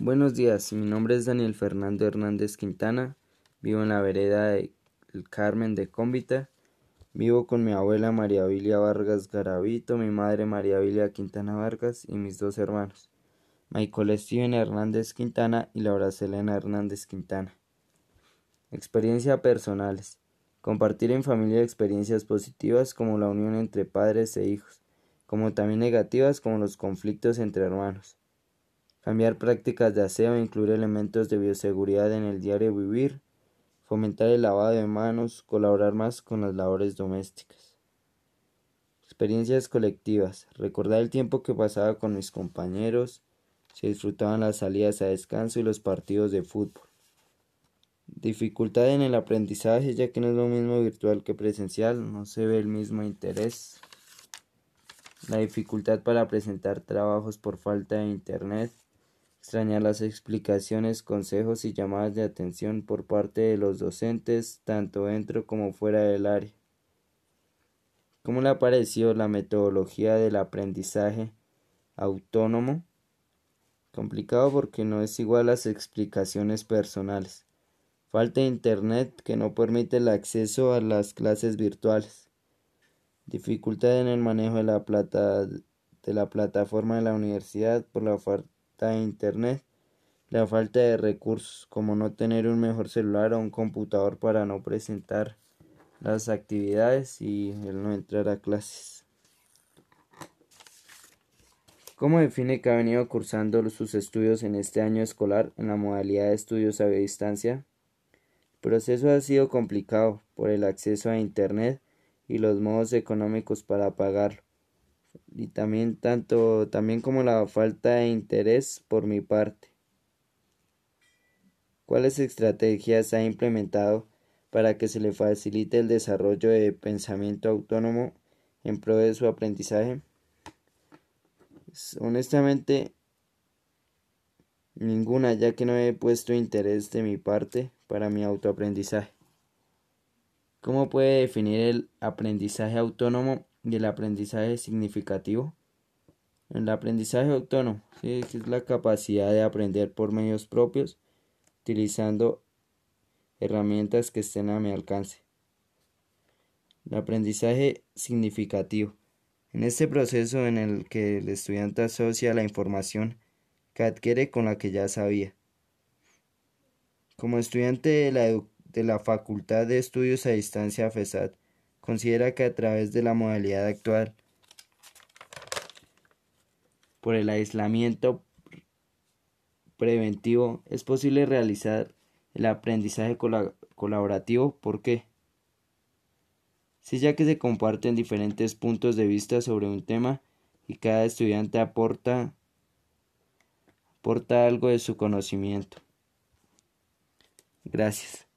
Buenos días, mi nombre es Daniel Fernando Hernández Quintana, vivo en la vereda del Carmen de Cómbita, vivo con mi abuela María Vilia Vargas Garavito, mi madre María Vilia Quintana Vargas y mis dos hermanos, Michael Steven Hernández Quintana y Laura Selena Hernández Quintana. Experiencia personales. Compartir en familia experiencias positivas como la unión entre padres e hijos, como también negativas como los conflictos entre hermanos. Cambiar prácticas de aseo incluir elementos de bioseguridad en el diario vivir. Fomentar el lavado de manos, colaborar más con las labores domésticas. Experiencias colectivas. Recordar el tiempo que pasaba con mis compañeros. Se disfrutaban las salidas a descanso y los partidos de fútbol. Dificultad en el aprendizaje ya que no es lo mismo virtual que presencial, no se ve el mismo interés la dificultad para presentar trabajos por falta de Internet, extrañar las explicaciones, consejos y llamadas de atención por parte de los docentes, tanto dentro como fuera del área. ¿Cómo le ha parecido la metodología del aprendizaje autónomo? Complicado porque no es igual a las explicaciones personales. Falta de Internet que no permite el acceso a las clases virtuales dificultad en el manejo de la, plata, de la plataforma de la universidad por la falta de internet, la falta de recursos como no tener un mejor celular o un computador para no presentar las actividades y el no entrar a clases. ¿Cómo define que ha venido cursando sus estudios en este año escolar en la modalidad de estudios a distancia? El proceso ha sido complicado por el acceso a Internet y los modos económicos para pagarlo y también tanto también como la falta de interés por mi parte. ¿Cuáles estrategias ha implementado para que se le facilite el desarrollo de pensamiento autónomo en pro de su aprendizaje? Pues, honestamente, ninguna, ya que no he puesto interés de mi parte para mi autoaprendizaje. ¿Cómo puede definir el aprendizaje autónomo y el aprendizaje significativo? El aprendizaje autónomo es la capacidad de aprender por medios propios, utilizando herramientas que estén a mi alcance. El aprendizaje significativo. En este proceso en el que el estudiante asocia la información que adquiere con la que ya sabía. Como estudiante de la de la Facultad de Estudios a Distancia FESAD considera que a través de la modalidad actual por el aislamiento preventivo es posible realizar el aprendizaje colaborativo. ¿Por qué? Si ya que se comparten diferentes puntos de vista sobre un tema y cada estudiante aporta, aporta algo de su conocimiento. Gracias.